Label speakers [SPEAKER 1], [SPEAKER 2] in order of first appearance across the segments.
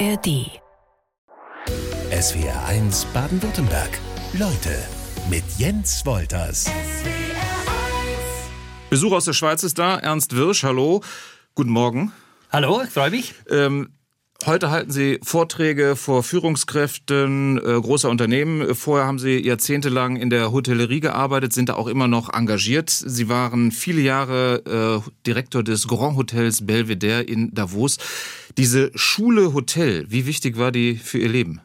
[SPEAKER 1] ARD.
[SPEAKER 2] SWR 1 Baden-Württemberg. Leute mit Jens Wolters.
[SPEAKER 3] Besuch aus der Schweiz ist da. Ernst Wirsch, hallo. Guten Morgen.
[SPEAKER 4] Hallo, ich freue mich.
[SPEAKER 3] Ähm, Heute halten Sie Vorträge vor Führungskräften äh, großer Unternehmen. Vorher haben Sie jahrzehntelang in der Hotellerie gearbeitet, sind da auch immer noch engagiert. Sie waren viele Jahre äh, Direktor des Grand Hotels Belvedere in Davos. Diese Schule Hotel, wie wichtig war die für Ihr Leben?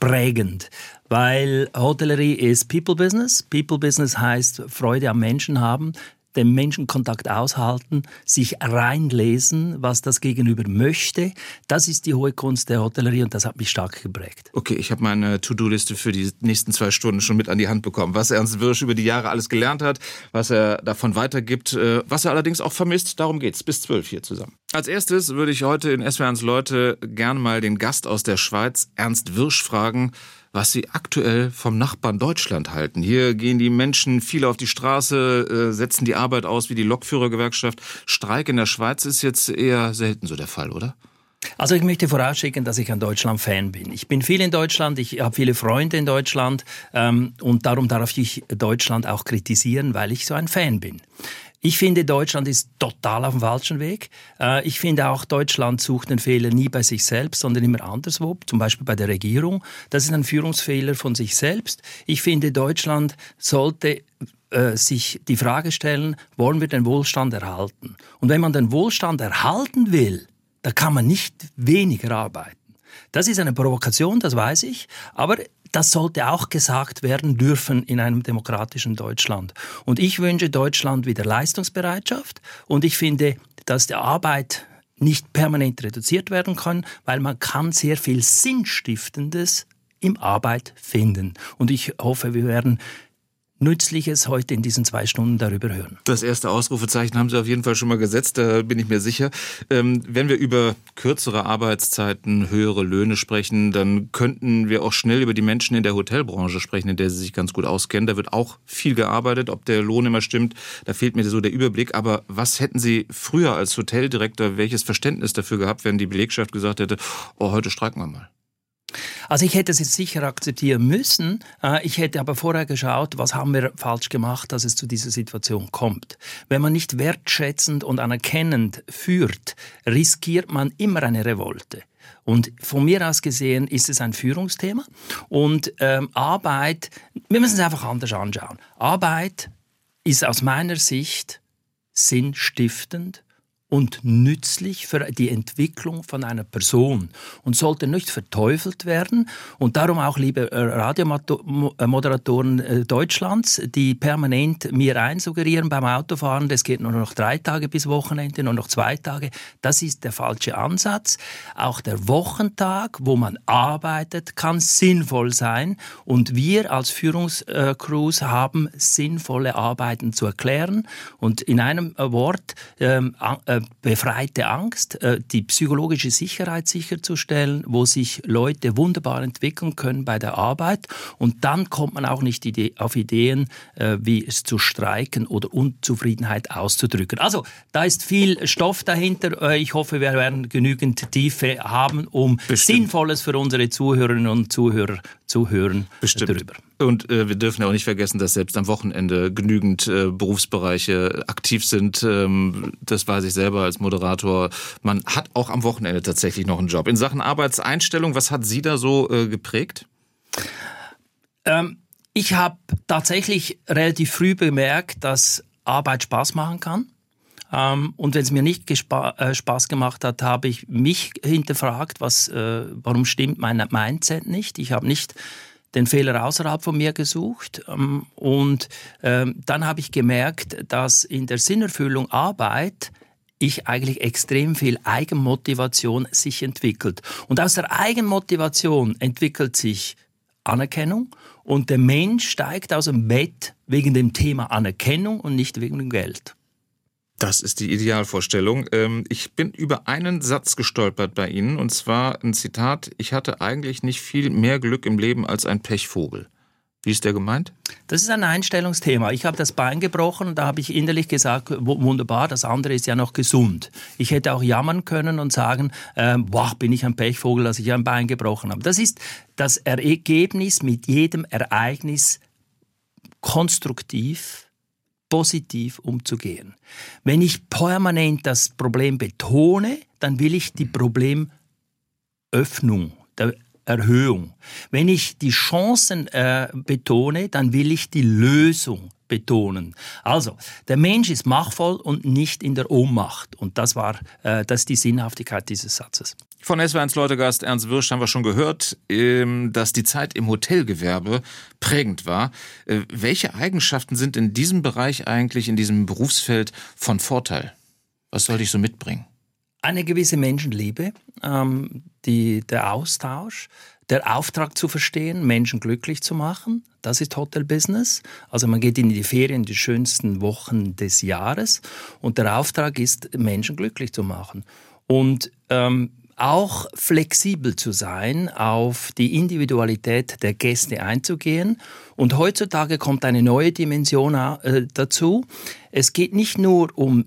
[SPEAKER 4] Prägend, weil Hotellerie ist People Business. People Business heißt Freude am Menschen haben den Menschenkontakt aushalten, sich reinlesen, was das Gegenüber möchte. Das ist die hohe Kunst der Hotellerie und das hat mich stark geprägt.
[SPEAKER 3] Okay, ich habe meine To-Do-Liste für die nächsten zwei Stunden schon mit an die Hand bekommen. Was Ernst Wirsch über die Jahre alles gelernt hat, was er davon weitergibt, äh, was er allerdings auch vermisst, darum geht's. Bis zwölf hier zusammen. Als erstes würde ich heute in SWRs Leute gern mal den Gast aus der Schweiz, Ernst Wirsch, fragen, was Sie aktuell vom Nachbarn Deutschland halten. Hier gehen die Menschen viel auf die Straße, äh, setzen die Arbeit aus wie die Lokführergewerkschaft. Streik in der Schweiz ist jetzt eher selten so der Fall, oder?
[SPEAKER 4] Also ich möchte vorausschicken, dass ich ein Deutschland-Fan bin. Ich bin viel in Deutschland, ich habe viele Freunde in Deutschland ähm, und darum darf ich Deutschland auch kritisieren, weil ich so ein Fan bin. Ich finde, Deutschland ist total auf dem falschen Weg. Äh, ich finde auch, Deutschland sucht den Fehler nie bei sich selbst, sondern immer anderswo, zum Beispiel bei der Regierung. Das ist ein Führungsfehler von sich selbst. Ich finde, Deutschland sollte äh, sich die Frage stellen, wollen wir den Wohlstand erhalten? Und wenn man den Wohlstand erhalten will, da kann man nicht weniger arbeiten. Das ist eine Provokation, das weiß ich, aber das sollte auch gesagt werden dürfen in einem demokratischen Deutschland. Und ich wünsche Deutschland wieder Leistungsbereitschaft und ich finde, dass die Arbeit nicht permanent reduziert werden kann, weil man kann sehr viel Sinnstiftendes im Arbeit finden. Und ich hoffe, wir werden Nützliches heute in diesen zwei Stunden darüber hören.
[SPEAKER 3] Das erste Ausrufezeichen haben Sie auf jeden Fall schon mal gesetzt, da bin ich mir sicher. Ähm, wenn wir über kürzere Arbeitszeiten, höhere Löhne sprechen, dann könnten wir auch schnell über die Menschen in der Hotelbranche sprechen, in der Sie sich ganz gut auskennen. Da wird auch viel gearbeitet, ob der Lohn immer stimmt, da fehlt mir so der Überblick. Aber was hätten Sie früher als Hoteldirektor, welches Verständnis dafür gehabt, wenn die Belegschaft gesagt hätte, oh, heute streiken wir mal?
[SPEAKER 4] Also ich hätte es jetzt sicher akzeptieren müssen. Äh, ich hätte aber vorher geschaut, was haben wir falsch gemacht, dass es zu dieser Situation kommt. Wenn man nicht wertschätzend und anerkennend führt, riskiert man immer eine Revolte. Und von mir aus gesehen ist es ein Führungsthema. Und ähm, Arbeit, wir müssen es einfach anders anschauen. Arbeit ist aus meiner Sicht sinnstiftend und nützlich für die Entwicklung von einer Person und sollte nicht verteufelt werden. Und darum auch, liebe äh, Radiomoderatoren äh, Deutschlands, die permanent mir einsuggerieren beim Autofahren, das geht nur noch drei Tage bis Wochenende, nur noch zwei Tage, das ist der falsche Ansatz. Auch der Wochentag, wo man arbeitet, kann sinnvoll sein. Und wir als Führungscrews haben sinnvolle Arbeiten zu erklären. Und in einem Wort, ähm, äh, befreite Angst, äh, die psychologische Sicherheit sicherzustellen, wo sich Leute wunderbar entwickeln können bei der Arbeit. Und dann kommt man auch nicht auf Ideen, äh, wie es zu streiken oder Unzufriedenheit auszudrücken. Also da ist viel Stoff dahinter. Äh, ich hoffe, wir werden genügend Tiefe haben, um Bestimmt. Sinnvolles für unsere Zuhörerinnen und Zuhörer zu hören
[SPEAKER 3] Bestimmt. darüber. Und äh, wir dürfen auch nicht vergessen, dass selbst am Wochenende genügend äh, Berufsbereiche aktiv sind. Ähm, das weiß ich selber als Moderator. Man hat auch am Wochenende tatsächlich noch einen Job. In Sachen Arbeitseinstellung, was hat Sie da so äh, geprägt?
[SPEAKER 4] Ähm, ich habe tatsächlich relativ früh bemerkt, dass Arbeit Spaß machen kann. Ähm, und wenn es mir nicht äh, Spaß gemacht hat, habe ich mich hinterfragt, was, äh, warum stimmt mein Mindset nicht. Ich habe nicht den Fehler außerhalb von mir gesucht ähm, und ähm, dann habe ich gemerkt, dass in der Sinnerfüllung Arbeit ich eigentlich extrem viel Eigenmotivation sich entwickelt. Und aus der Eigenmotivation entwickelt sich Anerkennung und der Mensch steigt aus dem Bett wegen dem Thema Anerkennung und nicht wegen dem Geld.
[SPEAKER 3] Das ist die Idealvorstellung. Ähm, ich bin über einen Satz gestolpert bei Ihnen, und zwar ein Zitat, ich hatte eigentlich nicht viel mehr Glück im Leben als ein Pechvogel. Wie ist der gemeint?
[SPEAKER 4] Das ist ein Einstellungsthema. Ich habe das Bein gebrochen und da habe ich innerlich gesagt, wunderbar, das andere ist ja noch gesund. Ich hätte auch jammern können und sagen, äh, boah, bin ich ein Pechvogel, dass ich ein Bein gebrochen habe. Das ist das Ergebnis mit jedem Ereignis konstruktiv, positiv umzugehen. Wenn ich permanent das Problem betone, dann will ich die Problemöffnung, der Erhöhung. Wenn ich die Chancen äh, betone, dann will ich die Lösung betonen. Also, der Mensch ist machtvoll und nicht in der Ohnmacht. Und das war äh, das ist die Sinnhaftigkeit dieses Satzes.
[SPEAKER 3] Von SW1 Leutegast Ernst Wirsch haben wir schon gehört, ähm, dass die Zeit im Hotelgewerbe prägend war. Äh, welche Eigenschaften sind in diesem Bereich eigentlich, in diesem Berufsfeld von Vorteil? Was sollte ich so mitbringen?
[SPEAKER 4] eine gewisse Menschenliebe, ähm, die, der Austausch, der Auftrag zu verstehen, Menschen glücklich zu machen. Das ist Hotelbusiness. Also man geht in die Ferien, die schönsten Wochen des Jahres und der Auftrag ist, Menschen glücklich zu machen. Und ähm, auch flexibel zu sein, auf die Individualität der Gäste einzugehen. Und heutzutage kommt eine neue Dimension äh, dazu. Es geht nicht nur um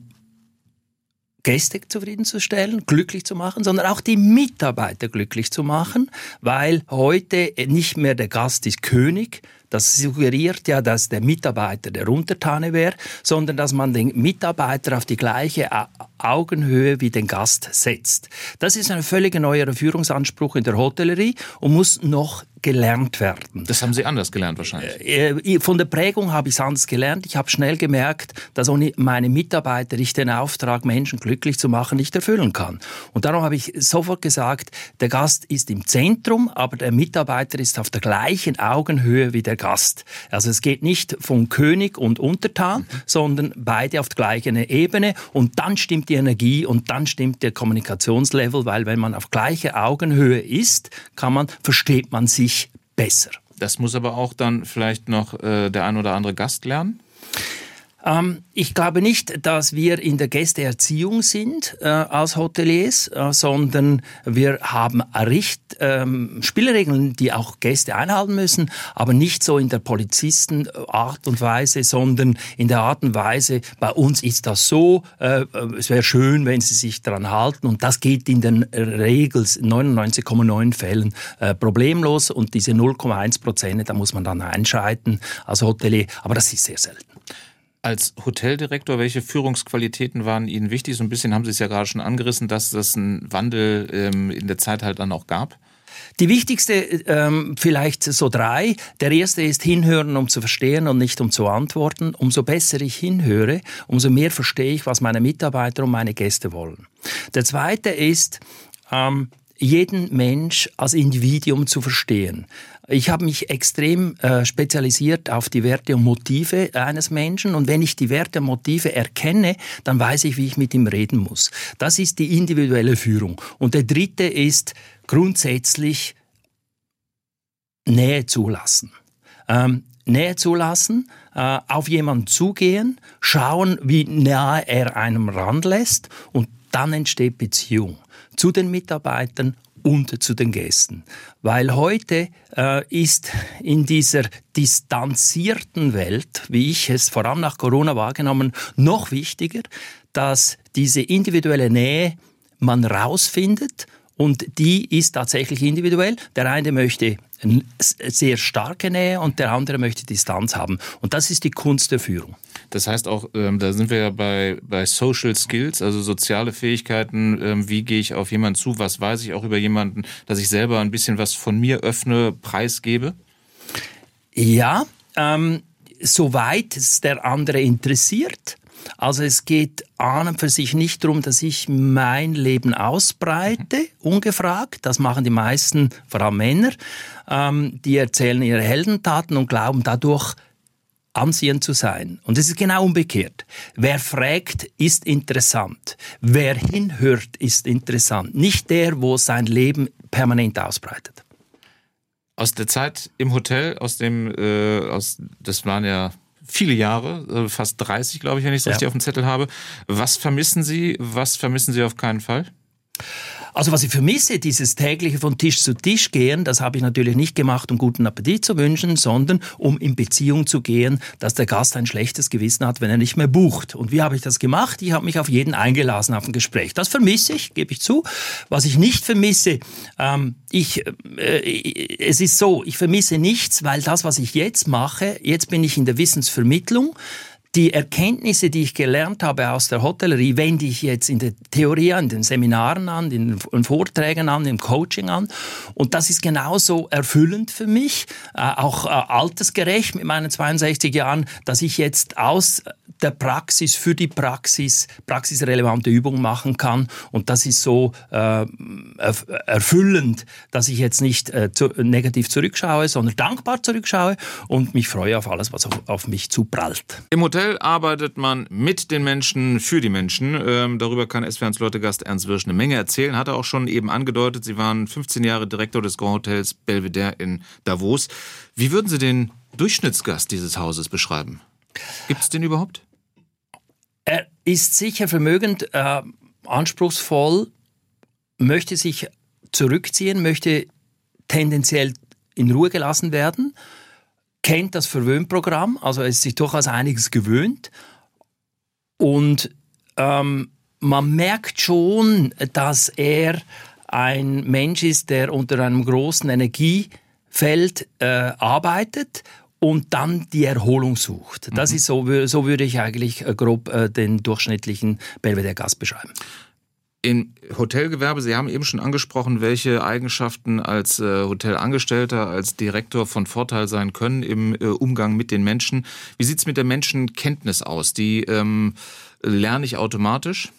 [SPEAKER 4] Gäste zufriedenzustellen, glücklich zu machen, sondern auch die Mitarbeiter glücklich zu machen, weil heute nicht mehr der Gast ist König, das suggeriert ja, dass der Mitarbeiter der Untertane wäre, sondern dass man den Mitarbeiter auf die gleiche Augenhöhe wie den Gast setzt. Das ist ein völlig neuer Führungsanspruch in der Hotellerie und muss noch gelernt werden.
[SPEAKER 3] Das haben Sie anders gelernt wahrscheinlich.
[SPEAKER 4] Äh, äh, von der Prägung habe ich es anders gelernt. Ich habe schnell gemerkt, dass ohne meine Mitarbeiter ich den Auftrag, Menschen glücklich zu machen, nicht erfüllen kann. Und darum habe ich sofort gesagt, der Gast ist im Zentrum, aber der Mitarbeiter ist auf der gleichen Augenhöhe wie der Gast. Also es geht nicht von König und Untertan, mhm. sondern beide auf der gleichen Ebene und dann stimmt die Energie und dann stimmt der Kommunikationslevel, weil wenn man auf gleicher Augenhöhe ist, kann man, versteht man sich besser.
[SPEAKER 3] Das muss aber auch dann vielleicht noch äh, der ein oder andere Gast lernen?
[SPEAKER 4] Ähm, ich glaube nicht, dass wir in der Gästeerziehung sind äh, als Hoteliers, äh, sondern wir haben Richt, ähm, Spielregeln, die auch Gäste einhalten müssen, aber nicht so in der Polizistenart und Weise, sondern in der Art und Weise, bei uns ist das so, äh, es wäre schön, wenn sie sich daran halten und das geht in den Regeln 99,9 Fällen äh, problemlos und diese 0,1 Prozent, da muss man dann einschreiten als Hotelier, aber das ist sehr selten.
[SPEAKER 3] Als Hoteldirektor, welche Führungsqualitäten waren Ihnen wichtig? So ein bisschen haben Sie es ja gerade schon angerissen, dass es einen Wandel ähm, in der Zeit halt dann auch gab.
[SPEAKER 4] Die wichtigste ähm, vielleicht so drei. Der erste ist hinhören, um zu verstehen und nicht um zu antworten. Umso besser ich hinhöre, umso mehr verstehe ich, was meine Mitarbeiter und meine Gäste wollen. Der zweite ist ähm, jeden Mensch als Individuum zu verstehen. Ich habe mich extrem äh, spezialisiert auf die Werte und Motive eines Menschen und wenn ich die Werte und Motive erkenne, dann weiß ich, wie ich mit ihm reden muss. Das ist die individuelle Führung. Und der dritte ist grundsätzlich Nähe zulassen. Ähm, Nähe zulassen, äh, auf jemanden zugehen, schauen, wie nahe er einem ranlässt und dann entsteht Beziehung zu den Mitarbeitern und zu den Gästen. Weil heute äh, ist in dieser distanzierten Welt, wie ich es vor allem nach Corona wahrgenommen, noch wichtiger, dass diese individuelle Nähe man rausfindet und die ist tatsächlich individuell. Der eine möchte sehr starke Nähe und der andere möchte Distanz haben. Und das ist die Kunst der Führung.
[SPEAKER 3] Das heißt auch, ähm, da sind wir ja bei, bei Social Skills, also soziale Fähigkeiten. Ähm, wie gehe ich auf jemanden zu? Was weiß ich auch über jemanden, dass ich selber ein bisschen was von mir öffne, preisgebe?
[SPEAKER 4] Ja, ähm, soweit es der andere interessiert. Also es geht an und für sich nicht darum, dass ich mein Leben ausbreite, ungefragt. Das machen die meisten, vor allem Männer. Ähm, die erzählen ihre Heldentaten und glauben dadurch anziehend zu sein. Und es ist genau umgekehrt. Wer fragt, ist interessant. Wer hinhört, ist interessant. Nicht der, wo sein Leben permanent ausbreitet.
[SPEAKER 3] Aus der Zeit im Hotel, aus dem, äh, aus, das waren ja viele Jahre, äh, fast 30, glaube ich, wenn ich es ja. richtig auf dem Zettel habe. Was vermissen Sie? Was vermissen Sie auf keinen Fall?
[SPEAKER 4] Also was ich vermisse, dieses tägliche von Tisch zu Tisch gehen, das habe ich natürlich nicht gemacht, um guten Appetit zu wünschen, sondern um in Beziehung zu gehen, dass der Gast ein schlechtes Gewissen hat, wenn er nicht mehr bucht. Und wie habe ich das gemacht? Ich habe mich auf jeden eingelassen auf ein Gespräch. Das vermisse ich, gebe ich zu. Was ich nicht vermisse, ähm, ich, äh, es ist so, ich vermisse nichts, weil das, was ich jetzt mache, jetzt bin ich in der Wissensvermittlung die Erkenntnisse, die ich gelernt habe aus der Hotellerie, wende ich jetzt in der Theorie an, in den Seminaren an, in den Vorträgen an, im Coaching an. Und das ist genauso erfüllend für mich, äh, auch äh, altersgerecht mit meinen 62 Jahren, dass ich jetzt aus der Praxis für die Praxis praxisrelevante Übungen machen kann. Und das ist so äh, erfüllend, dass ich jetzt nicht äh, zu, negativ zurückschaue, sondern dankbar zurückschaue und mich freue auf alles, was auf, auf mich zuprallt.
[SPEAKER 3] Im Hotel arbeitet man mit den Menschen, für die Menschen. Ähm, darüber kann SWRs Leute-Gast Ernst Wirsch eine Menge erzählen. Hat er auch schon eben angedeutet. Sie waren 15 Jahre Direktor des Grand Hotels Belvedere in Davos. Wie würden Sie den Durchschnittsgast dieses Hauses beschreiben? Gibt es den überhaupt?
[SPEAKER 4] Er ist sicher vermögend, äh, anspruchsvoll, möchte sich zurückziehen, möchte tendenziell in Ruhe gelassen werden, kennt das Verwöhnprogramm, also er ist sich durchaus einiges gewöhnt und ähm, man merkt schon, dass er ein Mensch ist, der unter einem großen Energiefeld äh, arbeitet und dann die Erholung sucht. Das mhm. ist so, so würde ich eigentlich äh, grob äh, den durchschnittlichen Belvedere-Gast beschreiben.
[SPEAKER 3] Im Hotelgewerbe, Sie haben eben schon angesprochen, welche Eigenschaften als äh, Hotelangestellter, als Direktor von Vorteil sein können im äh, Umgang mit den Menschen. Wie sieht es mit der Menschenkenntnis aus? Die ähm, lerne ich automatisch?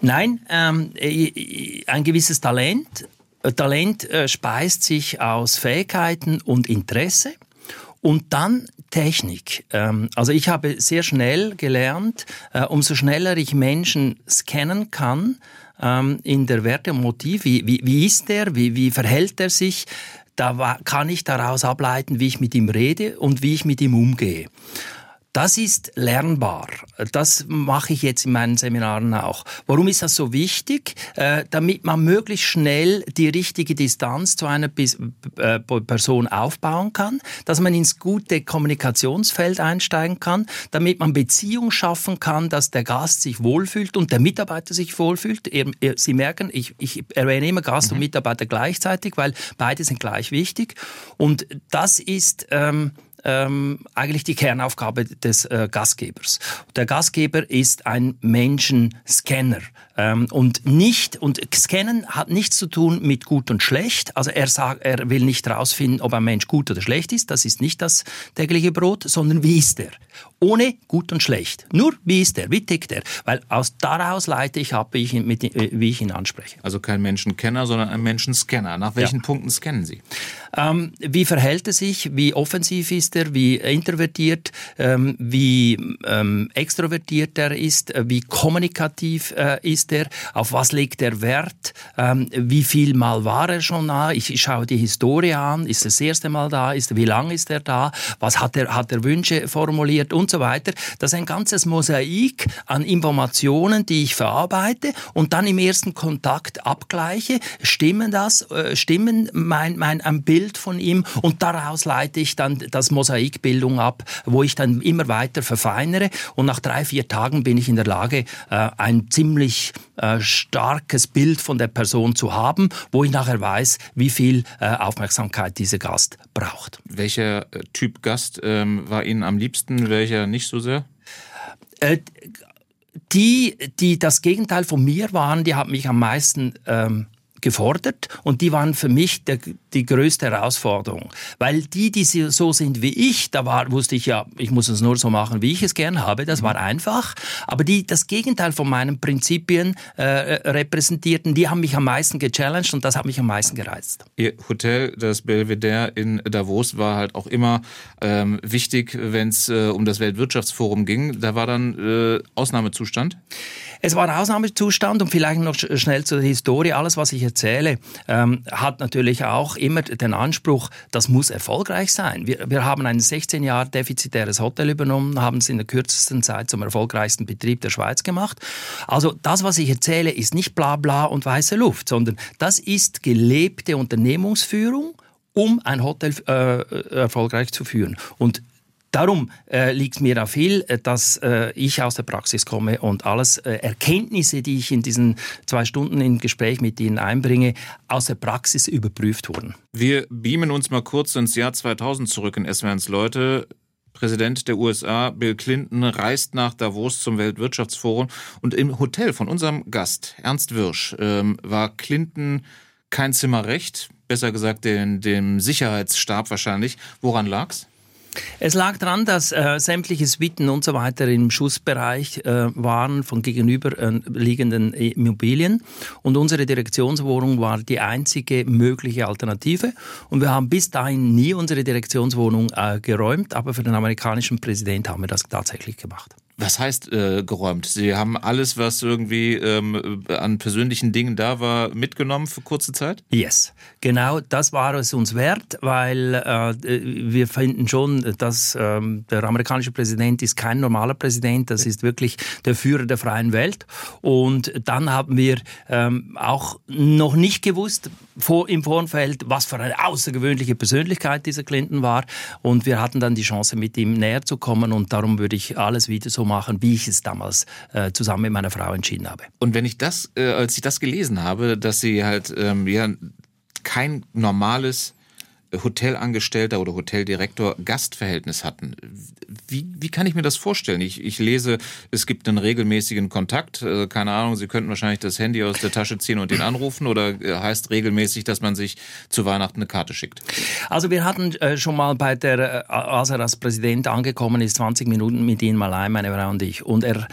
[SPEAKER 4] Nein, ähm, äh, ein gewisses Talent. Talent äh, speist sich aus Fähigkeiten und Interesse. Und dann Technik. Ähm, also ich habe sehr schnell gelernt, äh, umso schneller ich Menschen scannen kann ähm, in der Werte und Motiv, wie, wie, wie ist der, wie, wie verhält er sich, da kann ich daraus ableiten, wie ich mit ihm rede und wie ich mit ihm umgehe. Das ist lernbar. Das mache ich jetzt in meinen Seminaren auch. Warum ist das so wichtig? Äh, damit man möglichst schnell die richtige Distanz zu einer äh, Person aufbauen kann, dass man ins gute Kommunikationsfeld einsteigen kann, damit man Beziehung schaffen kann, dass der Gast sich wohlfühlt und der Mitarbeiter sich wohlfühlt. Sie merken, ich, ich erwähne immer Gast mhm. und Mitarbeiter gleichzeitig, weil beide sind gleich wichtig. Und das ist ähm, ähm, eigentlich die Kernaufgabe des äh, Gastgebers. Der Gastgeber ist ein Menschenscanner. Ähm, und nicht, und Scannen hat nichts zu tun mit gut und schlecht. Also er sagt, er will nicht herausfinden, ob ein Mensch gut oder schlecht ist. Das ist nicht das tägliche Brot, sondern wie ist er? Ohne gut und schlecht. Nur wie ist er? Wie tickt er? Weil aus daraus leite ich ab, wie ich ihn, mit, äh, wie ich ihn anspreche.
[SPEAKER 3] Also kein Menschenkenner, sondern ein Menschenscanner. Nach welchen ja. Punkten scannen Sie?
[SPEAKER 4] Ähm, wie verhält er sich? Wie offensiv ist er? Wie introvertiert? Ähm, wie ähm, extrovertiert er ist? Wie kommunikativ äh, ist ist er, auf was legt er Wert, ähm, wie viel Mal war er schon da, ich, ich schaue die Historie an, ist er das erste Mal da, ist, wie lange ist er da, was hat er, hat er Wünsche formuliert und so weiter. Das ist ein ganzes Mosaik an Informationen, die ich verarbeite und dann im ersten Kontakt abgleiche, stimmen das, äh, stimmen mein, mein ein Bild von ihm? Und daraus leite ich dann das Mosaikbildung ab, wo ich dann immer weiter verfeinere. Und nach drei, vier Tagen bin ich in der Lage, äh, ein ziemlich äh, starkes Bild von der Person zu haben, wo ich nachher weiß, wie viel äh, Aufmerksamkeit dieser Gast braucht.
[SPEAKER 3] Welcher äh, Typ Gast ähm, war Ihnen am liebsten, welcher nicht so sehr?
[SPEAKER 4] Äh, die, die das Gegenteil von mir waren, die haben mich am meisten ähm, gefordert und die waren für mich der, die größte Herausforderung. Weil die, die so sind wie ich, da war, wusste ich ja, ich muss es nur so machen, wie ich es gern habe, das war einfach. Aber die das Gegenteil von meinen Prinzipien äh, repräsentierten, die haben mich am meisten gechallenged und das hat mich am meisten gereizt.
[SPEAKER 3] Ihr Hotel, das Belvedere in Davos, war halt auch immer ähm, wichtig, wenn es äh, um das Weltwirtschaftsforum ging. Da war dann äh, Ausnahmezustand?
[SPEAKER 4] Es war Ausnahmezustand und vielleicht noch schnell zur Historie. Alles, was ich erzähle, ähm, hat natürlich auch immer den Anspruch, das muss erfolgreich sein. Wir, wir haben ein 16 Jahre defizitäres Hotel übernommen, haben es in der kürzesten Zeit zum erfolgreichsten Betrieb der Schweiz gemacht. Also das, was ich erzähle, ist nicht bla bla und weiße Luft, sondern das ist gelebte Unternehmungsführung um ein Hotel äh, erfolgreich zu führen. Und Darum äh, liegt mir da viel, äh, dass äh, ich aus der Praxis komme und alles äh, Erkenntnisse, die ich in diesen zwei Stunden im Gespräch mit Ihnen einbringe, aus der Praxis überprüft wurden.
[SPEAKER 3] Wir beamen uns mal kurz ins Jahr 2000 zurück in SWRs Leute. Präsident der USA, Bill Clinton, reist nach Davos zum Weltwirtschaftsforum und im Hotel von unserem Gast, Ernst Wirsch, ähm, war Clinton kein Zimmer recht, besser gesagt den, dem Sicherheitsstab wahrscheinlich. Woran lag's?
[SPEAKER 4] Es lag daran, dass äh, sämtliche Suiten und so weiter im Schussbereich äh, waren von gegenüberliegenden äh, Immobilien. Und unsere Direktionswohnung war die einzige mögliche Alternative. Und wir haben bis dahin nie unsere Direktionswohnung äh, geräumt, aber für den amerikanischen Präsident haben wir das tatsächlich gemacht.
[SPEAKER 3] Was heißt äh, geräumt? Sie haben alles, was irgendwie ähm, an persönlichen Dingen da war, mitgenommen für kurze Zeit?
[SPEAKER 4] Yes, genau, das war es uns wert, weil äh, wir finden schon, dass äh, der amerikanische Präsident ist kein normaler Präsident, das ist wirklich der Führer der freien Welt. Und dann haben wir ähm, auch noch nicht gewusst vor, im Vorfeld, was für eine außergewöhnliche Persönlichkeit dieser Clinton war. Und wir hatten dann die Chance, mit ihm näher zu kommen. Und darum würde ich alles wieder so machen, wie ich es damals äh, zusammen mit meiner Frau entschieden habe.
[SPEAKER 3] Und wenn ich das, äh, als ich das gelesen habe, dass Sie halt ähm, ja kein normales Hotelangestellter oder Hoteldirektor Gastverhältnis hatten. Wie, wie kann ich mir das vorstellen? Ich, ich lese, es gibt einen regelmäßigen Kontakt. Äh, keine Ahnung, Sie könnten wahrscheinlich das Handy aus der Tasche ziehen und den anrufen oder äh, heißt regelmäßig, dass man sich zu Weihnachten eine Karte schickt?
[SPEAKER 4] Also wir hatten äh, schon mal bei der, als er als Präsident angekommen ist, 20 Minuten mit ihm allein, meine Frau und ich. Und er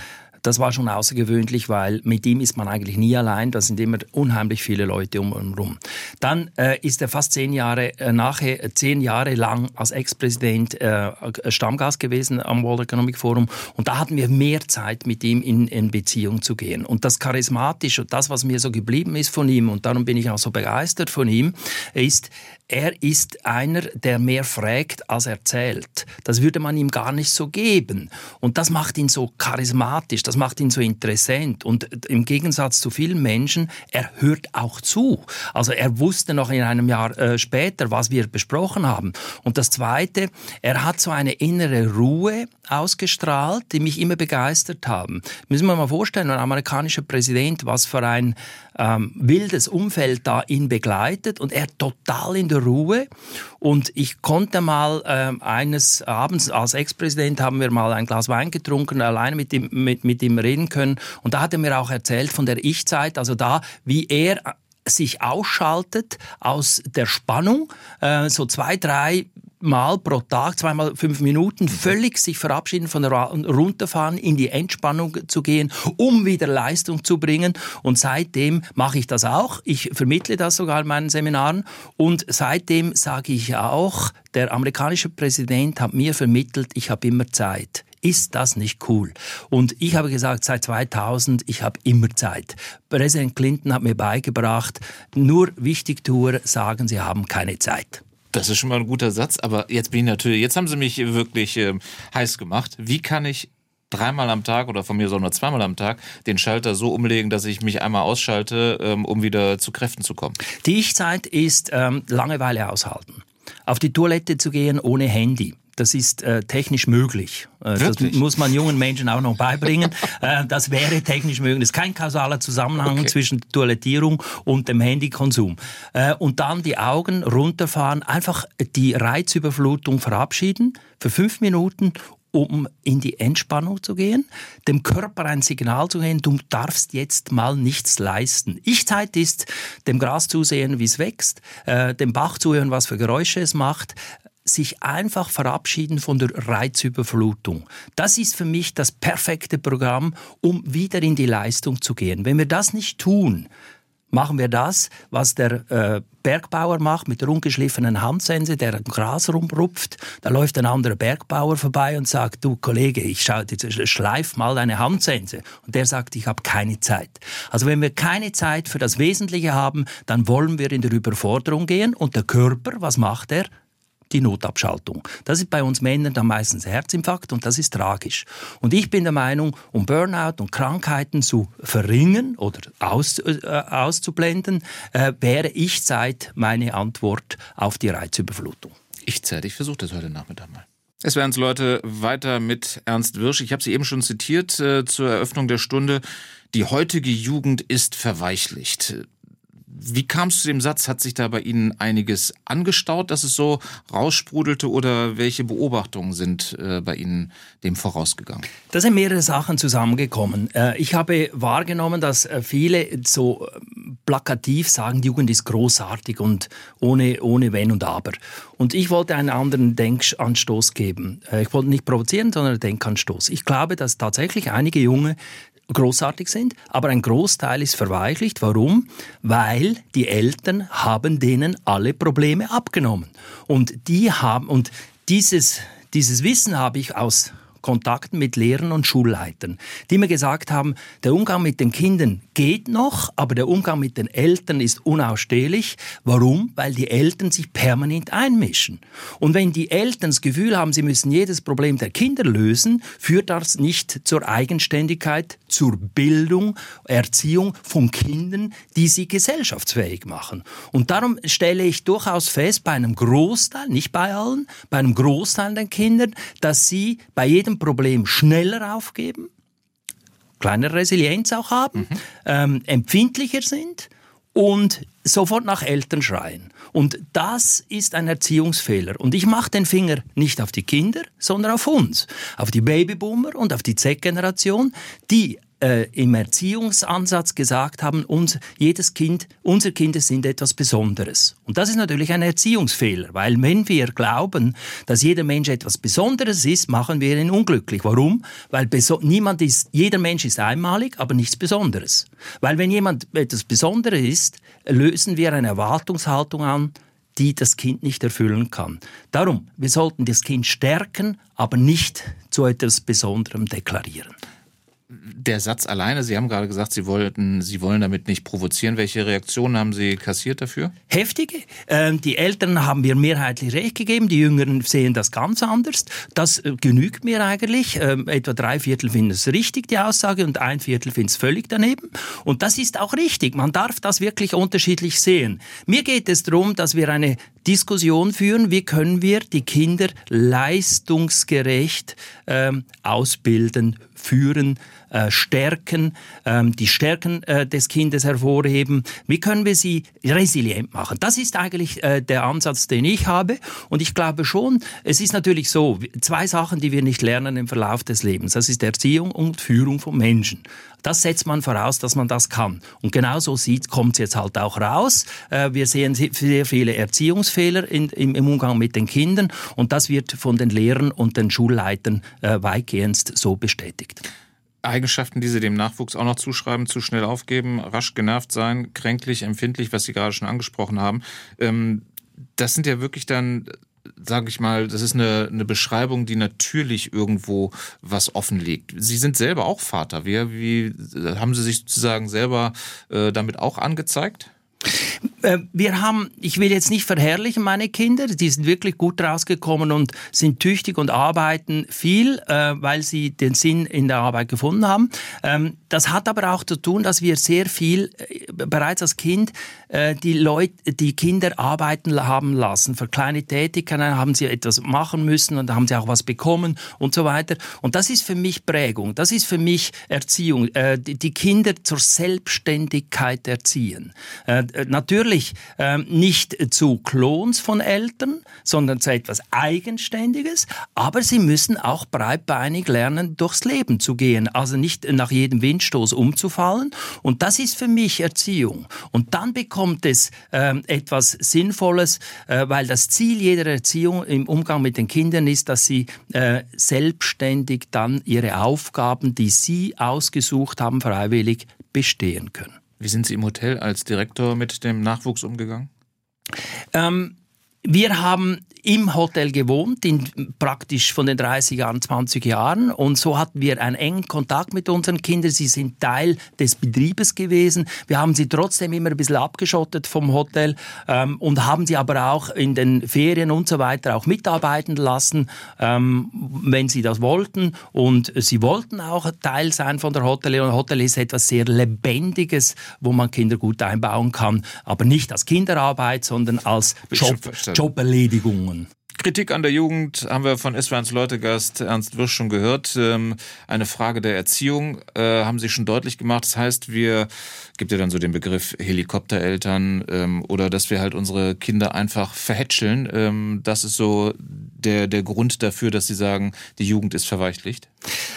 [SPEAKER 4] das war schon außergewöhnlich, weil mit ihm ist man eigentlich nie allein. Da sind immer unheimlich viele Leute um ihn herum. Dann äh, ist er fast zehn Jahre äh, nachher, äh, zehn Jahre lang als Ex-Präsident äh, Stammgast gewesen am World Economic Forum. Und da hatten wir mehr Zeit, mit ihm in, in Beziehung zu gehen. Und das Charismatische das, was mir so geblieben ist von ihm, und darum bin ich auch so begeistert von ihm, ist, er ist einer, der mehr fragt, als erzählt. Das würde man ihm gar nicht so geben. Und das macht ihn so charismatisch, das macht ihn so interessant. Und im Gegensatz zu vielen Menschen, er hört auch zu. Also er wusste noch in einem Jahr äh, später, was wir besprochen haben. Und das Zweite, er hat so eine innere Ruhe ausgestrahlt, die mich immer begeistert haben. Müssen wir mal vorstellen, ein amerikanischer Präsident, was für ein ähm, wildes Umfeld da ihn begleitet und er total in der Ruhe. Und ich konnte mal ähm, eines Abends als Ex-Präsident haben wir mal ein Glas Wein getrunken, alleine mit ihm, mit, mit ihm reden können. Und da hat er mir auch erzählt von der Ich-Zeit, also da, wie er sich ausschaltet aus der Spannung, äh, so zwei, drei Mal pro Tag, zweimal fünf Minuten, völlig sich verabschieden von der runterfahren, in die Entspannung zu gehen, um wieder Leistung zu bringen. Und seitdem mache ich das auch. Ich vermittle das sogar in meinen Seminaren. Und seitdem sage ich auch, der amerikanische Präsident hat mir vermittelt, ich habe immer Zeit. Ist das nicht cool? Und ich habe gesagt, seit 2000, ich habe immer Zeit. Präsident Clinton hat mir beigebracht, nur Wichtigtuer sagen, sie haben keine Zeit.
[SPEAKER 3] Das ist schon mal ein guter Satz, aber jetzt bin ich natürlich, jetzt haben Sie mich wirklich äh, heiß gemacht. Wie kann ich dreimal am Tag oder von mir so nur zweimal am Tag den Schalter so umlegen, dass ich mich einmal ausschalte, ähm, um wieder zu Kräften zu kommen?
[SPEAKER 4] Die Ich-Zeit ist ähm, Langeweile aushalten. Auf die Toilette zu gehen ohne Handy das ist äh, technisch möglich. Äh, das muss man jungen Menschen auch noch beibringen. äh, das wäre technisch möglich. Es ist kein kausaler Zusammenhang okay. zwischen Toilettierung und dem Handykonsum. Äh, und dann die Augen runterfahren, einfach die Reizüberflutung verabschieden für fünf Minuten um in die Entspannung zu gehen, dem Körper ein Signal zu geben, du darfst jetzt mal nichts leisten. Ich-Zeit ist, dem Gras zusehen, wie es wächst, äh, dem Bach zuhören, was für Geräusche es macht, sich einfach verabschieden von der Reizüberflutung. Das ist für mich das perfekte Programm, um wieder in die Leistung zu gehen. Wenn wir das nicht tun, machen wir das, was der äh, Bergbauer macht mit der ungeschliffenen Handsense, der Gras rumrupft. Da läuft ein anderer Bergbauer vorbei und sagt, du Kollege, ich schleif mal deine Handsense. Und der sagt, ich habe keine Zeit. Also wenn wir keine Zeit für das Wesentliche haben, dann wollen wir in der Überforderung gehen. Und der Körper, was macht er? Die Notabschaltung. Das ist bei uns Männern dann meistens Herzinfarkt und das ist tragisch. Und ich bin der Meinung, um Burnout und Krankheiten zu verringern oder aus, äh, auszublenden, äh, wäre ich Zeit meine Antwort auf die Reizüberflutung.
[SPEAKER 3] Ich Zeit, ich versuche das heute Nachmittag mal. Es werden es Leute weiter mit Ernst Wirsch. Ich habe Sie eben schon zitiert äh, zur Eröffnung der Stunde. Die heutige Jugend ist verweichlicht. Wie kam es zu dem Satz? Hat sich da bei Ihnen einiges angestaut, dass es so raussprudelte oder welche Beobachtungen sind äh, bei Ihnen dem vorausgegangen?
[SPEAKER 4] Da sind mehrere Sachen zusammengekommen. Äh, ich habe wahrgenommen, dass äh, viele so äh, plakativ sagen, die Jugend ist großartig und ohne, ohne Wenn und Aber. Und ich wollte einen anderen Denkanstoß geben. Äh, ich wollte nicht provozieren, sondern einen Denkanstoß. Ich glaube, dass tatsächlich einige Junge großartig sind, aber ein Großteil ist verweichlicht. Warum? Weil die Eltern haben denen alle Probleme abgenommen. Und die haben, und dieses, dieses Wissen habe ich aus Kontakten mit Lehrern und Schulleitern, die mir gesagt haben, der Umgang mit den Kindern geht noch, aber der Umgang mit den Eltern ist unausstehlich. Warum? Weil die Eltern sich permanent einmischen. Und wenn die Eltern das Gefühl haben, sie müssen jedes Problem der Kinder lösen, führt das nicht zur Eigenständigkeit, zur Bildung, Erziehung von Kindern, die sie gesellschaftsfähig machen. Und darum stelle ich durchaus fest, bei einem Großteil, nicht bei allen, bei einem Großteil der Kinder, dass sie bei jedem Problem schneller aufgeben, kleine Resilienz auch haben, mhm. ähm, empfindlicher sind und sofort nach Eltern schreien. Und das ist ein Erziehungsfehler. Und ich mache den Finger nicht auf die Kinder, sondern auf uns, auf die Babyboomer und auf die Z-Generation, die äh, im Erziehungsansatz gesagt haben, uns, jedes Kind, unsere Kinder sind etwas Besonderes. Und das ist natürlich ein Erziehungsfehler, weil wenn wir glauben, dass jeder Mensch etwas Besonderes ist, machen wir ihn unglücklich. Warum? Weil niemand ist, jeder Mensch ist einmalig, aber nichts Besonderes. Weil wenn jemand etwas Besonderes ist, lösen wir eine Erwartungshaltung an, die das Kind nicht erfüllen kann. Darum, wir sollten das Kind stärken, aber nicht zu etwas Besonderem deklarieren
[SPEAKER 3] der Satz alleine, Sie haben gerade gesagt, Sie wollten, Sie wollen damit nicht provozieren. Welche Reaktionen haben Sie kassiert dafür?
[SPEAKER 4] Heftige. Ähm, die Eltern haben mir mehrheitlich recht gegeben, die Jüngeren sehen das ganz anders. Das äh, genügt mir eigentlich. Ähm, etwa drei Viertel finden es richtig, die Aussage, und ein Viertel findet es völlig daneben. Und das ist auch richtig. Man darf das wirklich unterschiedlich sehen. Mir geht es darum, dass wir eine Diskussion führen, wie können wir die Kinder leistungsgerecht ähm, ausbilden, führen, äh, stärken, ähm, die Stärken äh, des Kindes hervorheben. Wie können wir sie resilient machen? Das ist eigentlich äh, der Ansatz, den ich habe. Und ich glaube schon, es ist natürlich so, zwei Sachen, die wir nicht lernen im Verlauf des Lebens. Das ist Erziehung und Führung von Menschen. Das setzt man voraus, dass man das kann. Und genau so sieht, kommt es jetzt halt auch raus. Äh, wir sehen sehr viele Erziehungsfehler in, im, im, Umgang mit den Kindern und das wird von den Lehrern und den Schulleitern äh, weitgehend so bestätigt.
[SPEAKER 3] Eigenschaften, die Sie dem Nachwuchs auch noch zuschreiben, zu schnell aufgeben, rasch genervt sein, kränklich, empfindlich, was Sie gerade schon angesprochen haben. Ähm, das sind ja wirklich dann sage ich mal, das ist eine, eine Beschreibung, die natürlich irgendwo was offenlegt. Sie sind selber auch Vater. Wie, wie haben Sie sich sozusagen selber äh, damit auch angezeigt?
[SPEAKER 4] Äh, wir haben, ich will jetzt nicht verherrlichen meine Kinder, die sind wirklich gut rausgekommen und sind tüchtig und arbeiten viel, äh, weil sie den Sinn in der Arbeit gefunden haben. Ähm, das hat aber auch zu tun, dass wir sehr viel äh, bereits als Kind die Leute, die Kinder arbeiten haben lassen. Für kleine Tätigkeiten haben sie etwas machen müssen und haben sie auch was bekommen und so weiter. Und das ist für mich Prägung, das ist für mich Erziehung, die Kinder zur Selbstständigkeit erziehen. Natürlich natürlich ähm, nicht zu Klons von Eltern, sondern zu etwas Eigenständiges, aber sie müssen auch breitbeinig lernen, durchs Leben zu gehen, also nicht nach jedem Windstoß umzufallen. Und das ist für mich Erziehung. Und dann bekommt es ähm, etwas Sinnvolles, äh, weil das Ziel jeder Erziehung im Umgang mit den Kindern ist, dass sie äh, selbstständig dann ihre Aufgaben, die sie ausgesucht haben, freiwillig bestehen können.
[SPEAKER 3] Wie sind Sie im Hotel als Direktor mit dem Nachwuchs umgegangen?
[SPEAKER 4] Ähm, wir haben im Hotel gewohnt, in praktisch von den 30 Jahren, 20 Jahren. Und so hatten wir einen engen Kontakt mit unseren Kindern. Sie sind Teil des Betriebes gewesen. Wir haben sie trotzdem immer ein bisschen abgeschottet vom Hotel ähm, und haben sie aber auch in den Ferien und so weiter auch mitarbeiten lassen, ähm, wenn sie das wollten. Und sie wollten auch Teil sein von der Hotel. Und Hotel ist etwas sehr Lebendiges, wo man Kinder gut einbauen kann. Aber nicht als Kinderarbeit, sondern als Job, Joberledigungen.
[SPEAKER 3] Kritik an der Jugend haben wir von SW1 Leutegast Ernst Wirsch schon gehört. Ähm, eine Frage der Erziehung äh, haben Sie schon deutlich gemacht. Das heißt, wir, gibt ja dann so den Begriff Helikoptereltern ähm, oder dass wir halt unsere Kinder einfach verhätscheln. Ähm, das ist so der, der Grund dafür, dass Sie sagen, die Jugend ist verweichlicht?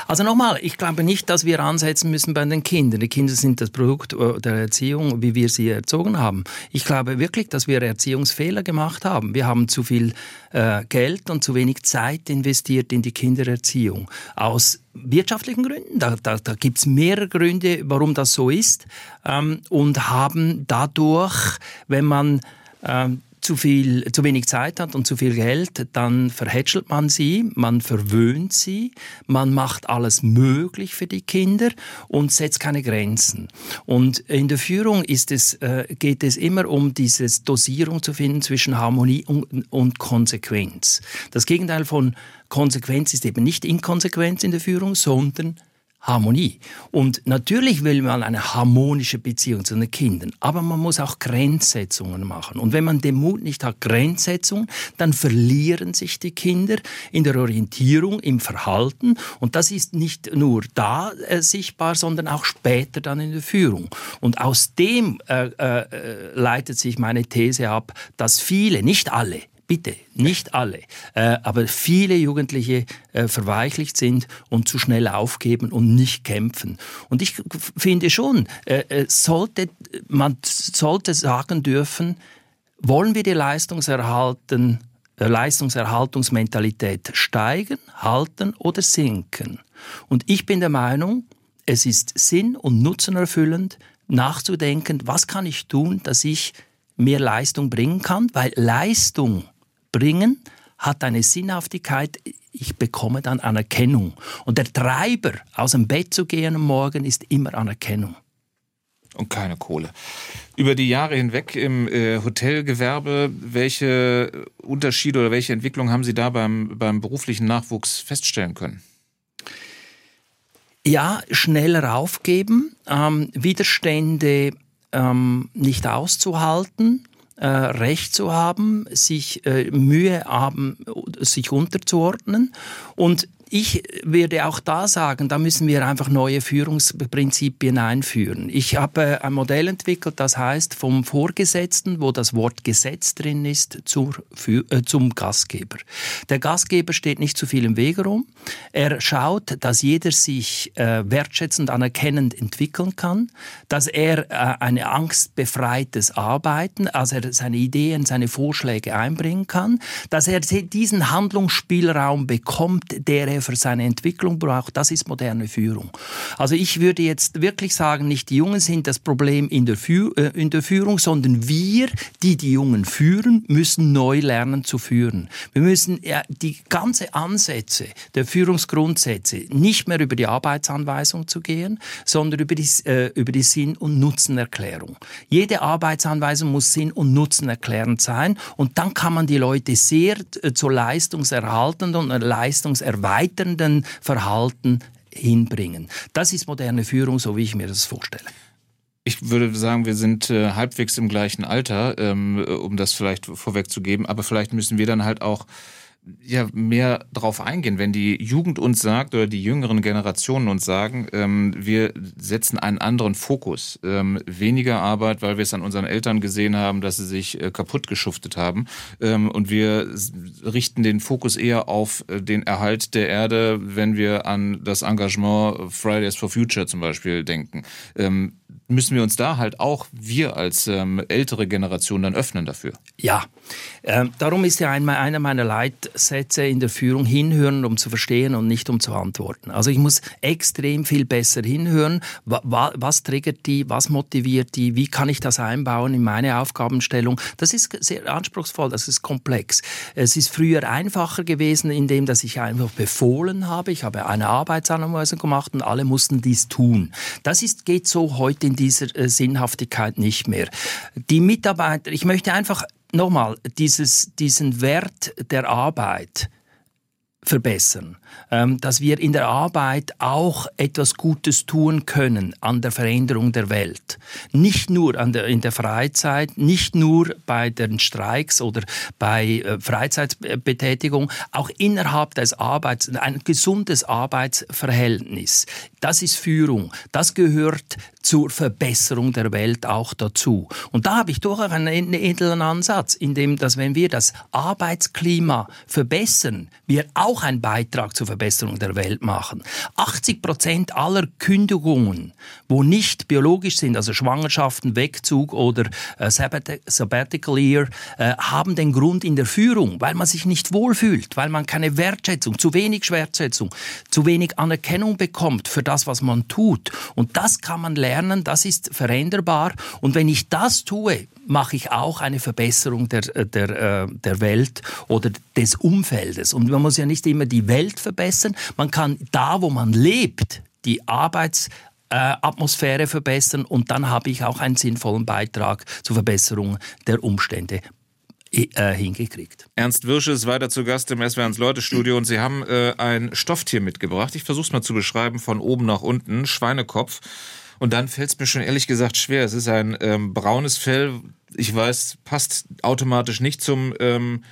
[SPEAKER 4] Also nochmal, ich glaube nicht, dass wir ansetzen müssen bei den Kindern. Die Kinder sind das Produkt äh, der Erziehung, wie wir sie erzogen haben. Ich glaube wirklich, dass wir Erziehungsfehler gemacht haben. Wir haben zu viel äh, Geld und zu wenig Zeit investiert in die Kindererziehung. Aus wirtschaftlichen Gründen, da, da, da gibt es mehrere Gründe, warum das so ist. Ähm, und haben dadurch, wenn man ähm, zu viel, zu wenig Zeit hat und zu viel Geld, dann verhätschelt man sie, man verwöhnt sie, man macht alles möglich für die Kinder und setzt keine Grenzen. Und in der Führung ist es, äh, geht es immer um diese Dosierung zu finden zwischen Harmonie und, und Konsequenz. Das Gegenteil von Konsequenz ist eben nicht Inkonsequenz in der Führung, sondern Harmonie. Und natürlich will man eine harmonische Beziehung zu den Kindern, aber man muss auch Grenzsetzungen machen. Und wenn man den Mut nicht hat, Grenzsetzungen, dann verlieren sich die Kinder in der Orientierung, im Verhalten. Und das ist nicht nur da äh, sichtbar, sondern auch später dann in der Führung. Und aus dem äh, äh, leitet sich meine These ab, dass viele, nicht alle, bitte, nicht alle, äh, aber viele Jugendliche äh, verweichlicht sind und zu schnell aufgeben und nicht kämpfen. Und ich finde schon, äh, äh sollte, man sollte sagen dürfen, wollen wir die Leistungserhalten, äh, Leistungserhaltungsmentalität steigern, halten oder sinken? Und ich bin der Meinung, es ist sinn- und nutzenerfüllend, nachzudenken, was kann ich tun, dass ich mehr Leistung bringen kann, weil Leistung bringen, hat eine Sinnhaftigkeit, ich bekomme dann Anerkennung. Und der Treiber, aus dem Bett zu gehen am Morgen, ist immer Anerkennung.
[SPEAKER 3] Und keine Kohle. Über die Jahre hinweg im äh, Hotelgewerbe, welche Unterschiede oder welche Entwicklung haben Sie da beim, beim beruflichen Nachwuchs feststellen können?
[SPEAKER 4] Ja, schneller aufgeben, ähm, Widerstände ähm, nicht auszuhalten, äh, Recht zu haben, sich äh, Mühe haben, sich unterzuordnen. Und ich würde auch da sagen, da müssen wir einfach neue Führungsprinzipien einführen. Ich habe ein Modell entwickelt, das heißt vom Vorgesetzten, wo das Wort Gesetz drin ist, zur, äh, zum Gastgeber. Der Gastgeber steht nicht zu viel im Wege rum. Er schaut, dass jeder sich äh, wertschätzend, anerkennend entwickeln kann, dass er äh, ein angstbefreites Arbeiten, also er seine Ideen, seine Vorschläge einbringen kann, dass er diesen Handlungsspielraum bekommt, der er er für seine Entwicklung braucht, das ist moderne Führung. Also ich würde jetzt wirklich sagen, nicht die Jungen sind das Problem in der, Führ äh, in der Führung, sondern wir, die die Jungen führen, müssen neu lernen zu führen. Wir müssen ja, die ganze Ansätze der Führungsgrundsätze nicht mehr über die Arbeitsanweisung zu gehen, sondern über die, äh, über die Sinn- und Nutzenerklärung. Jede Arbeitsanweisung muss Sinn- und Nutzenerklärend sein und dann kann man die Leute sehr äh, zur leistungserhaltenden und leistungserweiternden erweiternden Verhalten hinbringen. Das ist moderne Führung, so wie ich mir das vorstelle.
[SPEAKER 3] Ich würde sagen, wir sind äh, halbwegs im gleichen Alter, ähm, um das vielleicht vorwegzugeben. Aber vielleicht müssen wir dann halt auch ja mehr darauf eingehen, wenn die Jugend uns sagt oder die jüngeren Generationen uns sagen, ähm, wir setzen einen anderen Fokus, ähm, weniger Arbeit, weil wir es an unseren Eltern gesehen haben, dass sie sich äh, kaputt geschuftet haben ähm, und wir richten den Fokus eher auf äh, den Erhalt der Erde, wenn wir an das Engagement Fridays for Future zum Beispiel denken. Ähm, müssen wir uns da halt auch, wir als ähm, ältere Generation, dann öffnen dafür.
[SPEAKER 4] Ja, ähm, darum ist ja einmal einer meiner Leitsätze in der Führung hinhören, um zu verstehen und nicht um zu antworten. Also ich muss extrem viel besser hinhören. Wa wa was triggert die? Was motiviert die? Wie kann ich das einbauen in meine Aufgabenstellung? Das ist sehr anspruchsvoll. Das ist komplex. Es ist früher einfacher gewesen, indem dass ich einfach befohlen habe. Ich habe eine Arbeitsanalyse gemacht und alle mussten dies tun. Das ist, geht so heute in dieser äh, Sinnhaftigkeit nicht mehr. Die Mitarbeiter, ich möchte einfach nochmal diesen Wert der Arbeit verbessern, dass wir in der Arbeit auch etwas Gutes tun können an der Veränderung der Welt. Nicht nur der, in der Freizeit, nicht nur bei den Streiks oder bei äh, Freizeitbetätigung, auch innerhalb des Arbeits, ein gesundes Arbeitsverhältnis. Das ist Führung. Das gehört zur Verbesserung der Welt auch dazu. Und da habe ich doch einen edlen Ansatz, in dem, dass wenn wir das Arbeitsklima verbessern, wir auch einen Beitrag zur Verbesserung der Welt machen. 80 Prozent aller Kündigungen, wo nicht biologisch sind, also Schwangerschaften, Wegzug oder äh, Sabbatical Year, äh, haben den Grund in der Führung, weil man sich nicht wohlfühlt, weil man keine Wertschätzung, zu wenig Wertschätzung, zu wenig Anerkennung bekommt für das, was man tut. Und das kann man lernen lernen, das ist veränderbar. Und wenn ich das tue, mache ich auch eine Verbesserung der, der, äh, der Welt oder des Umfeldes. Und man muss ja nicht immer die Welt verbessern, man kann da, wo man lebt, die Arbeits Atmosphäre verbessern und dann habe ich auch einen sinnvollen Beitrag zur Verbesserung der Umstände äh, hingekriegt.
[SPEAKER 3] Ernst Wirsche ist weiter zu Gast im SWR1 Leute Studio und Sie haben äh, ein Stofftier mitgebracht. Ich versuche es mal zu beschreiben von oben nach unten. Schweinekopf. Und dann fällt es mir schon ehrlich gesagt schwer. Es ist ein ähm, braunes Fell. Ich weiß, passt automatisch nicht zum ähm,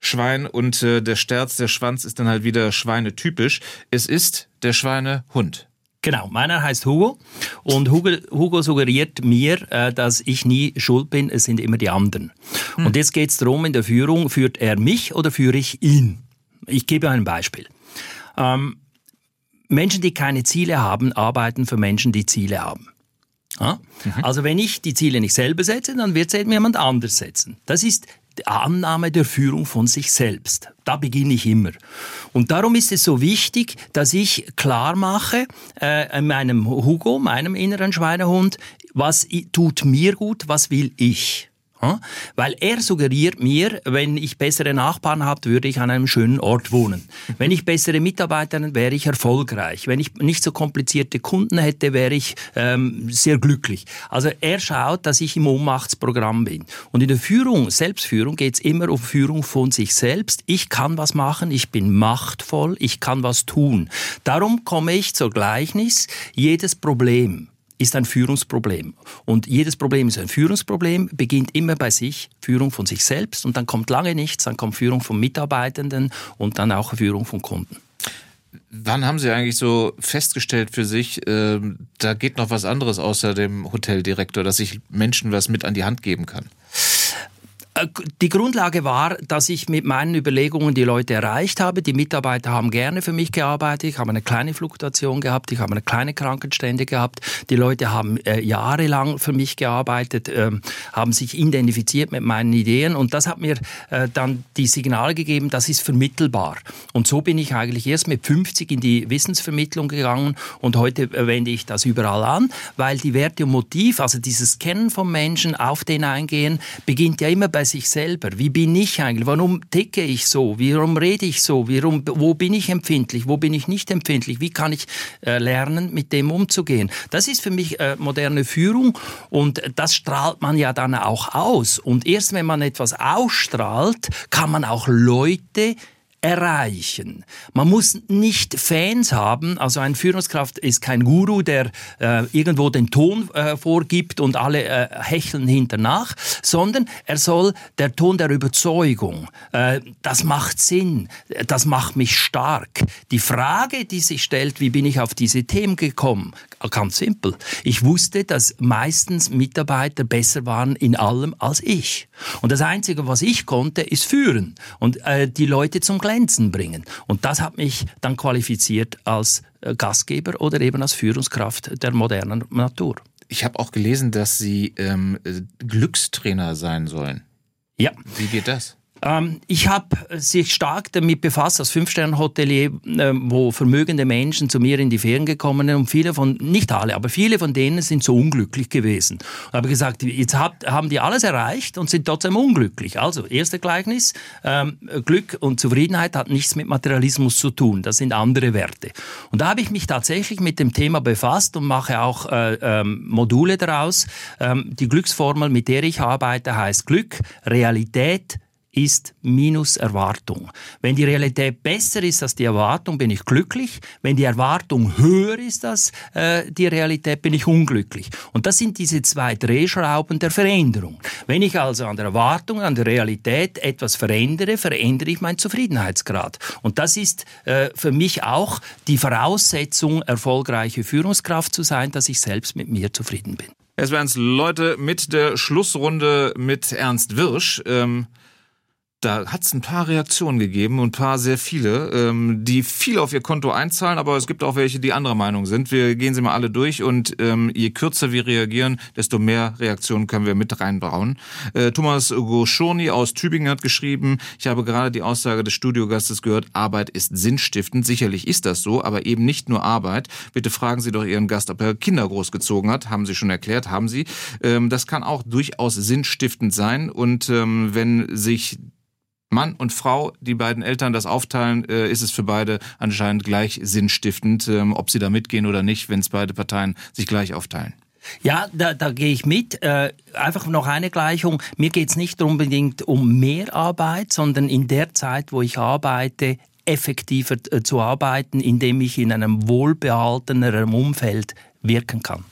[SPEAKER 3] Schwein und äh, der Sterz, der Schwanz ist dann halt wieder schweinetypisch. Es ist der Schweinehund.
[SPEAKER 4] Genau, meiner heißt Hugo und Hugo, Hugo suggeriert mir, äh, dass ich nie schuld bin, es sind immer die anderen. Hm. Und jetzt geht es darum, in der Führung, führt er mich oder führe ich ihn? Ich gebe ein Beispiel. Ähm, Menschen, die keine Ziele haben, arbeiten für Menschen, die Ziele haben. Ja? Mhm. Also wenn ich die Ziele nicht selber setze, dann wird es eben jemand anders setzen. Das ist die Annahme der Führung von sich selbst. Da beginne ich immer. Und darum ist es so wichtig, dass ich klar mache, äh, meinem Hugo, meinem inneren Schweinehund, was tut mir gut, was will ich. Weil er suggeriert mir, wenn ich bessere Nachbarn habe, würde ich an einem schönen Ort wohnen. Wenn ich bessere Mitarbeiter hätte, wäre ich erfolgreich. Wenn ich nicht so komplizierte Kunden hätte, wäre ich ähm, sehr glücklich. Also er schaut, dass ich im Ohnmachtsprogramm bin. Und in der Führung, Selbstführung, geht es immer um Führung von sich selbst. Ich kann was machen, ich bin machtvoll, ich kann was tun. Darum komme ich zur Gleichnis, jedes Problem ist ein Führungsproblem. Und jedes Problem ist ein Führungsproblem, beginnt immer bei sich, Führung von sich selbst und dann kommt lange nichts, dann kommt Führung von Mitarbeitenden und dann auch Führung von Kunden.
[SPEAKER 3] Wann haben Sie eigentlich so festgestellt für sich, äh, da geht noch was anderes außer dem Hoteldirektor, dass ich Menschen was mit an die Hand geben kann?
[SPEAKER 4] Äh, die Grundlage war, dass ich mit meinen Überlegungen die Leute erreicht habe. Die Mitarbeiter haben gerne für mich gearbeitet. Ich habe eine kleine Fluktuation gehabt. Ich habe eine kleine Krankenstände gehabt. Die Leute haben äh, jahrelang für mich gearbeitet, äh, haben sich identifiziert mit meinen Ideen. Und das hat mir äh, dann die Signale gegeben, das ist vermittelbar. Und so bin ich eigentlich erst mit 50 in die Wissensvermittlung gegangen. Und heute äh, wende ich das überall an, weil die Werte und Motiv, also dieses Kennen von Menschen, auf den eingehen, beginnt ja immer bei sich selber. Wie bin ich eigentlich? Warum ticke ich so? Warum rede ich so? Warum, wo bin ich empfindlich? Wo bin ich nicht empfindlich? Wie kann ich äh, lernen, mit dem umzugehen? Das ist für mich äh, moderne Führung und das strahlt man ja dann auch aus. Und erst wenn man etwas ausstrahlt, kann man auch Leute erreichen. Man muss nicht Fans haben, also ein Führungskraft ist kein Guru, der äh, irgendwo den Ton äh, vorgibt und alle äh, hecheln hinternach, sondern er soll der Ton der Überzeugung. Äh, das macht Sinn, das macht mich stark. Die Frage, die sich stellt, wie bin ich auf diese Themen gekommen? Ganz simpel. Ich wusste, dass meistens Mitarbeiter besser waren in allem als ich. Und das Einzige, was ich konnte, ist führen und äh, die Leute zum Glänzen bringen. Und das hat mich dann qualifiziert als äh, Gastgeber oder eben als Führungskraft der modernen Natur.
[SPEAKER 3] ich habe auch gelesen, dass Sie ähm, Glückstrainer sein sollen.
[SPEAKER 4] Ja.
[SPEAKER 3] Wie geht das?
[SPEAKER 4] Ähm, ich habe sich stark damit befasst, als Fünf-Sterne-Hotelier, äh, wo vermögende Menschen zu mir in die Ferien gekommen sind und viele von, nicht alle, aber viele von denen sind so unglücklich gewesen. Und habe gesagt, jetzt hab, haben die alles erreicht und sind trotzdem unglücklich. Also, erste Gleichnis, ähm, Glück und Zufriedenheit hat nichts mit Materialismus zu tun, das sind andere Werte. Und da habe ich mich tatsächlich mit dem Thema befasst und mache auch äh, ähm, Module daraus. Ähm, die Glücksformel, mit der ich arbeite, heißt Glück, Realität, ist minus Erwartung. Wenn die Realität besser ist als die Erwartung, bin ich glücklich. Wenn die Erwartung höher ist als äh, die Realität, bin ich unglücklich. Und das sind diese zwei Drehschrauben der Veränderung. Wenn ich also an der Erwartung, an der Realität etwas verändere, verändere ich meinen Zufriedenheitsgrad. Und das ist äh, für mich auch die Voraussetzung, erfolgreiche Führungskraft zu sein, dass ich selbst mit mir zufrieden bin.
[SPEAKER 3] Es werden Leute mit der Schlussrunde mit Ernst Wirsch. Ähm da hat es ein paar Reaktionen gegeben und ein paar sehr viele, ähm, die viel auf ihr Konto einzahlen, aber es gibt auch welche, die anderer Meinung sind. Wir gehen sie mal alle durch und ähm, je kürzer wir reagieren, desto mehr Reaktionen können wir mit reinbauen. Äh, Thomas Goschoni aus Tübingen hat geschrieben, ich habe gerade die Aussage des Studiogastes gehört, Arbeit ist sinnstiftend. Sicherlich ist das so, aber eben nicht nur Arbeit. Bitte fragen Sie doch Ihren Gast, ob er Kinder großgezogen hat. Haben Sie schon erklärt, haben Sie. Ähm, das kann auch durchaus sinnstiftend sein und ähm, wenn sich Mann und Frau, die beiden Eltern das aufteilen, äh, ist es für beide anscheinend gleich sinnstiftend, ähm, ob sie da mitgehen oder nicht, wenn es beide Parteien sich gleich aufteilen.
[SPEAKER 4] Ja, da, da gehe ich mit. Äh, einfach noch eine Gleichung. Mir geht es nicht unbedingt um mehr Arbeit, sondern in der Zeit, wo ich arbeite, effektiver äh, zu arbeiten, indem ich in einem wohlbehalteneren Umfeld wirken kann.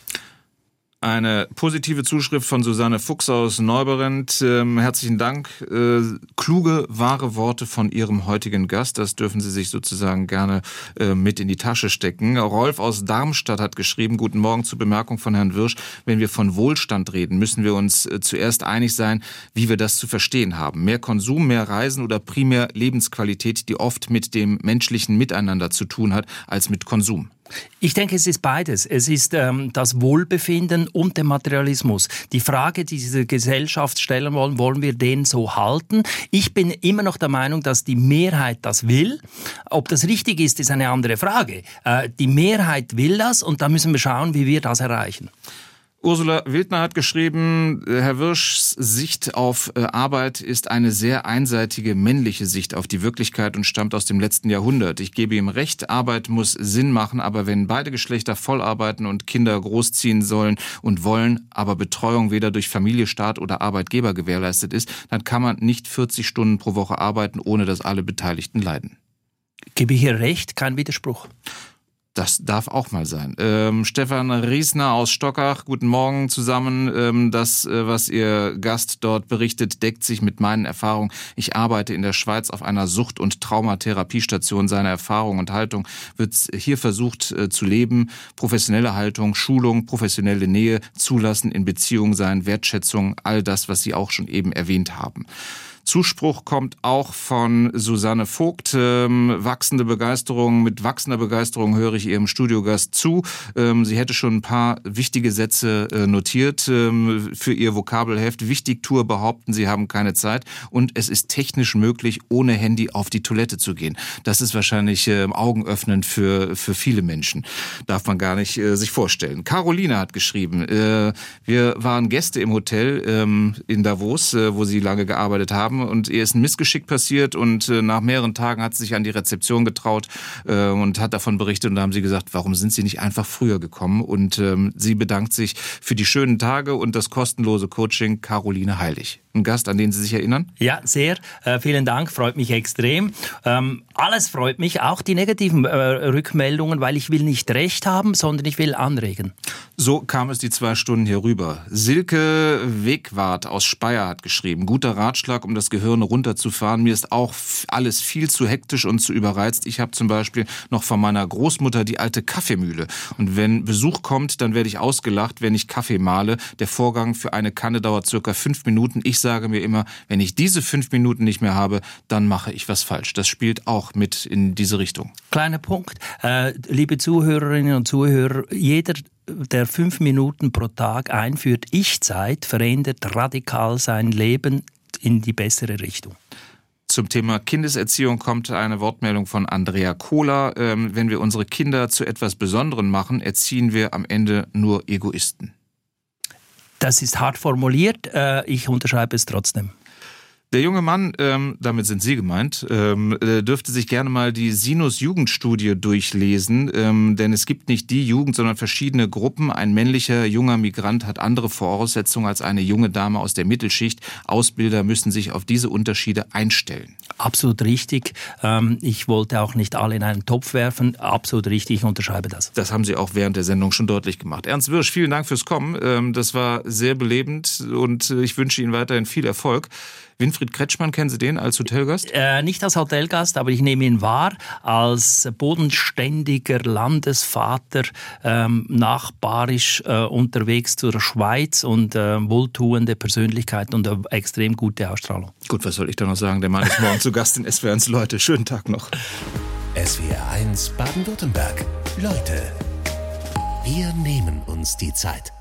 [SPEAKER 3] Eine positive Zuschrift von Susanne Fuchs aus Neuberend. Ähm, herzlichen Dank. Äh, kluge, wahre Worte von Ihrem heutigen Gast. Das dürfen Sie sich sozusagen gerne äh, mit in die Tasche stecken. Rolf aus Darmstadt hat geschrieben, guten Morgen zur Bemerkung von Herrn Wirsch. Wenn wir von Wohlstand reden, müssen wir uns äh, zuerst einig sein, wie wir das zu verstehen haben. Mehr Konsum, mehr Reisen oder primär Lebensqualität, die oft mit dem menschlichen Miteinander zu tun hat, als mit Konsum.
[SPEAKER 4] Ich denke, es ist beides. Es ist ähm, das Wohlbefinden und der Materialismus. Die Frage, die diese Gesellschaft stellen wollen, wollen wir den so halten? Ich bin immer noch der Meinung, dass die Mehrheit das will. Ob das richtig ist, ist eine andere Frage. Äh, die Mehrheit will das und da müssen wir schauen, wie wir das erreichen.
[SPEAKER 3] Ursula Wildner hat geschrieben, äh, Herr Wirschs Sicht auf äh, Arbeit ist eine sehr einseitige männliche Sicht auf die Wirklichkeit und stammt aus dem letzten Jahrhundert. Ich gebe ihm recht, Arbeit muss Sinn machen, aber wenn beide Geschlechter voll arbeiten und Kinder großziehen sollen und wollen, aber Betreuung weder durch Familie, Staat oder Arbeitgeber gewährleistet ist, dann kann man nicht 40 Stunden pro Woche arbeiten, ohne dass alle Beteiligten leiden.
[SPEAKER 4] Gebe ich hier recht, kein Widerspruch.
[SPEAKER 3] Das darf auch mal sein. Ähm, Stefan Riesner aus Stockach, guten Morgen zusammen. Ähm, das, äh, was Ihr Gast dort berichtet, deckt sich mit meinen Erfahrungen. Ich arbeite in der Schweiz auf einer Sucht- und Traumatherapiestation. Seine Erfahrung und Haltung wird hier versucht äh, zu leben. Professionelle Haltung, Schulung, professionelle Nähe, Zulassen in Beziehung sein, Wertschätzung, all das, was Sie auch schon eben erwähnt haben. Zuspruch kommt auch von Susanne Vogt. Ähm, wachsende Begeisterung, mit wachsender Begeisterung höre ich ihrem Studiogast zu. Ähm, sie hätte schon ein paar wichtige Sätze äh, notiert ähm, für ihr Vokabelheft. Wichtigtour behaupten, sie haben keine Zeit und es ist technisch möglich, ohne Handy auf die Toilette zu gehen. Das ist wahrscheinlich äh, augenöffnend für, für viele Menschen. Darf man gar nicht äh, sich vorstellen. Caroline hat geschrieben, äh, wir waren Gäste im Hotel ähm, in Davos, äh, wo sie lange gearbeitet haben haben und ihr ist ein Missgeschick passiert und äh, nach mehreren Tagen hat sie sich an die Rezeption getraut äh, und hat davon berichtet und da haben sie gesagt, warum sind sie nicht einfach früher gekommen und ähm, sie bedankt sich für die schönen Tage und das kostenlose Coaching Caroline Heilig. Ein Gast, an den Sie sich erinnern?
[SPEAKER 4] Ja, sehr. Äh, vielen Dank, freut mich extrem. Ähm, alles freut mich, auch die negativen äh, Rückmeldungen, weil ich will nicht recht haben, sondern ich will anregen.
[SPEAKER 3] So kam es die zwei Stunden hier rüber. Silke Wegwart aus Speyer hat geschrieben, guter Ratschlag, um das das Gehirn runterzufahren. Mir ist auch alles viel zu hektisch und zu überreizt. Ich habe zum Beispiel noch von meiner Großmutter die alte Kaffeemühle. Und wenn Besuch kommt, dann werde ich ausgelacht, wenn ich Kaffee male. Der Vorgang für eine Kanne dauert circa fünf Minuten. Ich sage mir immer, wenn ich diese fünf Minuten nicht mehr habe, dann mache ich was falsch. Das spielt auch mit in diese Richtung.
[SPEAKER 4] Kleiner Punkt. Äh, liebe Zuhörerinnen und Zuhörer, jeder der fünf Minuten pro Tag einführt, Ich-Zeit, verändert radikal sein Leben in die bessere Richtung.
[SPEAKER 3] Zum Thema Kindeserziehung kommt eine Wortmeldung von Andrea Kohler. Ähm, wenn wir unsere Kinder zu etwas Besonderem machen, erziehen wir am Ende nur Egoisten.
[SPEAKER 4] Das ist hart formuliert, äh, ich unterschreibe es trotzdem.
[SPEAKER 3] Der junge Mann, ähm, damit sind Sie gemeint, ähm, äh, dürfte sich gerne mal die Sinus-Jugendstudie durchlesen, ähm, denn es gibt nicht die Jugend, sondern verschiedene Gruppen. Ein männlicher junger Migrant hat andere Voraussetzungen als eine junge Dame aus der Mittelschicht. Ausbilder müssen sich auf diese Unterschiede einstellen.
[SPEAKER 4] Absolut richtig. Ähm, ich wollte auch nicht alle in einen Topf werfen. Absolut richtig, ich unterschreibe das.
[SPEAKER 3] Das haben Sie auch während der Sendung schon deutlich gemacht. Ernst Wirsch, vielen Dank fürs Kommen. Ähm, das war sehr belebend und äh, ich wünsche Ihnen weiterhin viel Erfolg. Winfried Kretschmann, kennen Sie den als Hotelgast?
[SPEAKER 4] Äh, nicht als Hotelgast, aber ich nehme ihn wahr als bodenständiger Landesvater, ähm, nachbarisch äh, unterwegs zur Schweiz und äh, wohltuende Persönlichkeit und eine extrem gute Ausstrahlung.
[SPEAKER 3] Gut, was soll ich da noch sagen? Der Mann ist morgen zu Gast in SWR1 Leute. Schönen Tag noch.
[SPEAKER 2] SWR1 Baden-Württemberg. Leute, wir nehmen uns die Zeit.